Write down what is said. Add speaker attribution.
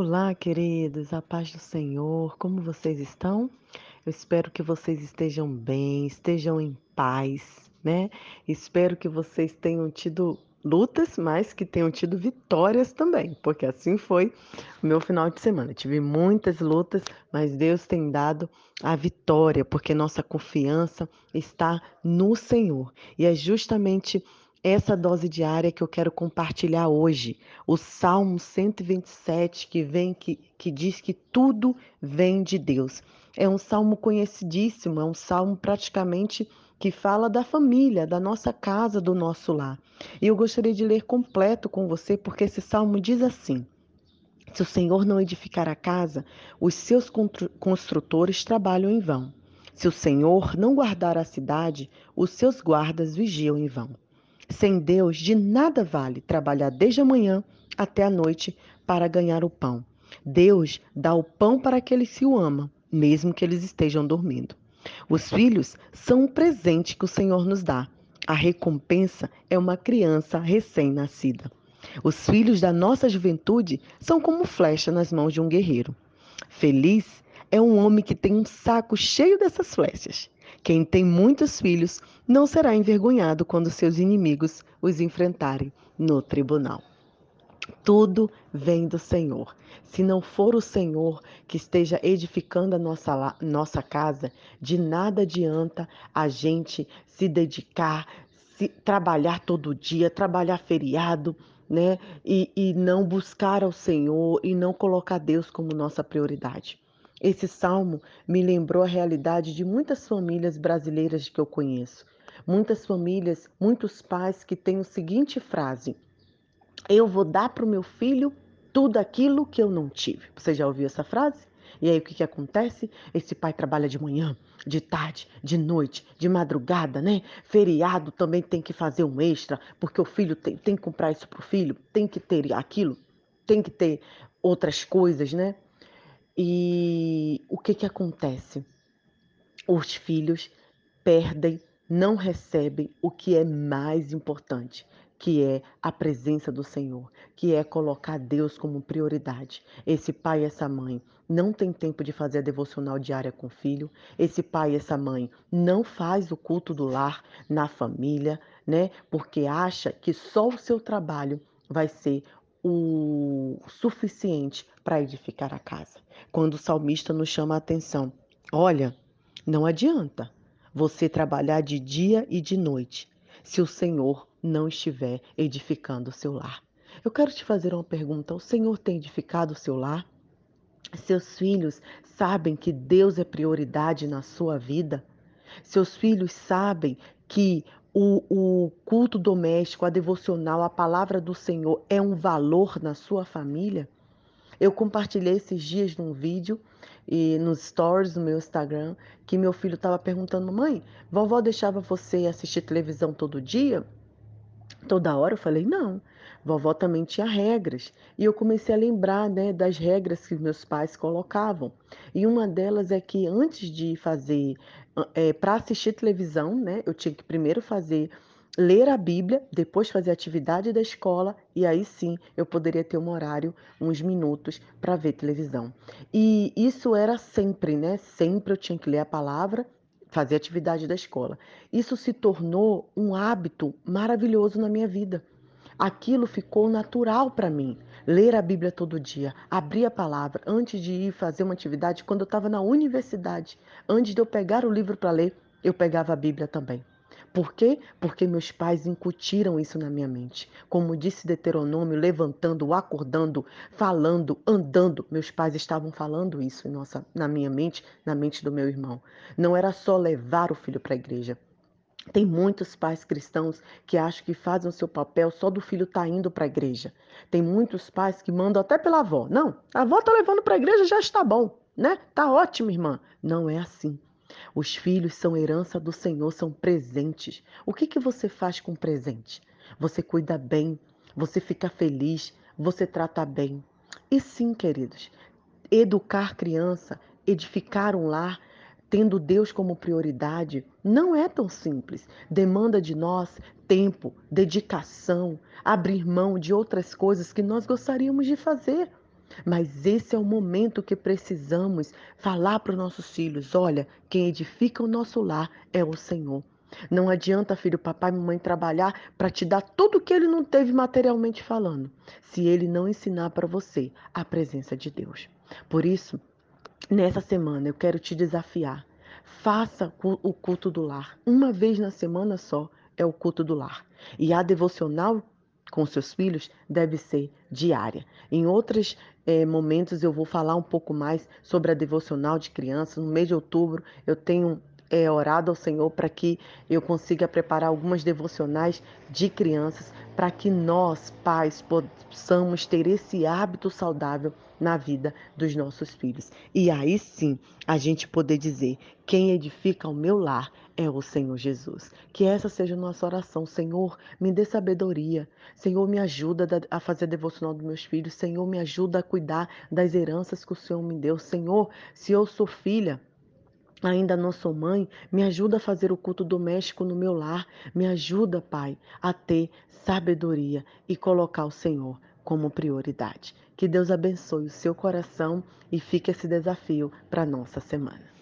Speaker 1: Olá, queridos, a paz do Senhor, como vocês estão? Eu espero que vocês estejam bem, estejam em paz, né? Espero que vocês tenham tido lutas, mas que tenham tido vitórias também, porque assim foi o meu final de semana. Eu tive muitas lutas, mas Deus tem dado a vitória, porque nossa confiança está no Senhor. E é justamente essa dose diária que eu quero compartilhar hoje. O Salmo 127, que vem que, que diz que tudo vem de Deus. É um salmo conhecidíssimo, é um salmo praticamente que fala da família, da nossa casa, do nosso lar. E eu gostaria de ler completo com você, porque esse salmo diz assim: Se o Senhor não edificar a casa, os seus construtores trabalham em vão. Se o Senhor não guardar a cidade, os seus guardas vigiam em vão. Sem Deus, de nada vale trabalhar desde a manhã até a noite para ganhar o pão. Deus dá o pão para aqueles que o amam, mesmo que eles estejam dormindo. Os filhos são um presente que o Senhor nos dá. A recompensa é uma criança recém-nascida. Os filhos da nossa juventude são como flecha nas mãos de um guerreiro. Feliz é um homem que tem um saco cheio dessas flechas. Quem tem muitos filhos não será envergonhado quando seus inimigos os enfrentarem no tribunal. Tudo vem do Senhor. Se não for o Senhor que esteja edificando a nossa, nossa casa, de nada adianta a gente se dedicar, se trabalhar todo dia, trabalhar feriado, né? E, e não buscar ao Senhor e não colocar Deus como nossa prioridade. Esse salmo me lembrou a realidade de muitas famílias brasileiras que eu conheço. Muitas famílias, muitos pais que têm a seguinte frase: Eu vou dar para o meu filho tudo aquilo que eu não tive. Você já ouviu essa frase? E aí o que, que acontece? Esse pai trabalha de manhã, de tarde, de noite, de madrugada, né? Feriado também tem que fazer um extra, porque o filho tem, tem que comprar isso para o filho, tem que ter aquilo, tem que ter outras coisas, né? E o que, que acontece? Os filhos perdem, não recebem o que é mais importante, que é a presença do Senhor, que é colocar Deus como prioridade. Esse pai e essa mãe não tem tempo de fazer a devocional diária com o filho. Esse pai e essa mãe não faz o culto do lar na família, né? Porque acha que só o seu trabalho vai ser o suficiente para edificar a casa. Quando o salmista nos chama a atenção, olha, não adianta você trabalhar de dia e de noite se o Senhor não estiver edificando o seu lar. Eu quero te fazer uma pergunta: o Senhor tem edificado o seu lar? Seus filhos sabem que Deus é prioridade na sua vida? Seus filhos sabem que o, o, culto doméstico, a devocional, a palavra do Senhor é um valor na sua família? Eu compartilhei esses dias num vídeo e nos stories do meu Instagram que meu filho estava perguntando: mãe, vovó deixava você assistir televisão todo dia? Toda hora eu falei: não. Vovó também tinha regras. E eu comecei a lembrar né, das regras que meus pais colocavam. E uma delas é que antes de fazer, é, para assistir televisão, né, eu tinha que primeiro fazer ler a Bíblia, depois fazer a atividade da escola e aí sim eu poderia ter um horário, uns minutos para ver televisão. E isso era sempre, né? Sempre eu tinha que ler a palavra, fazer atividade da escola. Isso se tornou um hábito maravilhoso na minha vida. Aquilo ficou natural para mim. Ler a Bíblia todo dia, abrir a palavra antes de ir fazer uma atividade, quando eu estava na universidade, antes de eu pegar o livro para ler, eu pegava a Bíblia também. Por quê? Porque meus pais incutiram isso na minha mente. Como disse Deuteronômio, levantando, acordando, falando, andando. Meus pais estavam falando isso nossa, na minha mente, na mente do meu irmão. Não era só levar o filho para a igreja. Tem muitos pais cristãos que acham que fazem o seu papel só do filho estar tá indo para a igreja. Tem muitos pais que mandam até pela avó. Não, a avó está levando para a igreja, já está bom, né? Tá ótimo, irmã. Não é assim. Os filhos são herança do Senhor, são presentes. O que, que você faz com presente? Você cuida bem, você fica feliz, você trata bem. E sim, queridos, educar criança, edificar um lar, tendo Deus como prioridade, não é tão simples. Demanda de nós tempo, dedicação, abrir mão de outras coisas que nós gostaríamos de fazer. Mas esse é o momento que precisamos falar para os nossos filhos: olha, quem edifica o nosso lar é o Senhor. Não adianta, filho, papai e mamãe trabalhar para te dar tudo que ele não teve materialmente falando, se ele não ensinar para você a presença de Deus. Por isso, nessa semana eu quero te desafiar. Faça o culto do lar. Uma vez na semana só é o culto do lar. E a devocional com seus filhos deve ser diária. Em outros eh, momentos eu vou falar um pouco mais sobre a devocional de crianças. No mês de outubro eu tenho é, orado ao Senhor para que eu consiga preparar algumas devocionais de crianças, para que nós, pais, possamos ter esse hábito saudável na vida dos nossos filhos. E aí sim, a gente poder dizer: quem edifica o meu lar é o Senhor Jesus. Que essa seja a nossa oração. Senhor, me dê sabedoria. Senhor, me ajuda a fazer a devocional dos meus filhos. Senhor, me ajuda a cuidar das heranças que o Senhor me deu. Senhor, se eu sou filha, Ainda não sou mãe, me ajuda a fazer o culto doméstico no meu lar. Me ajuda, Pai, a ter sabedoria e colocar o Senhor como prioridade. Que Deus abençoe o seu coração e fique esse desafio para nossa semana.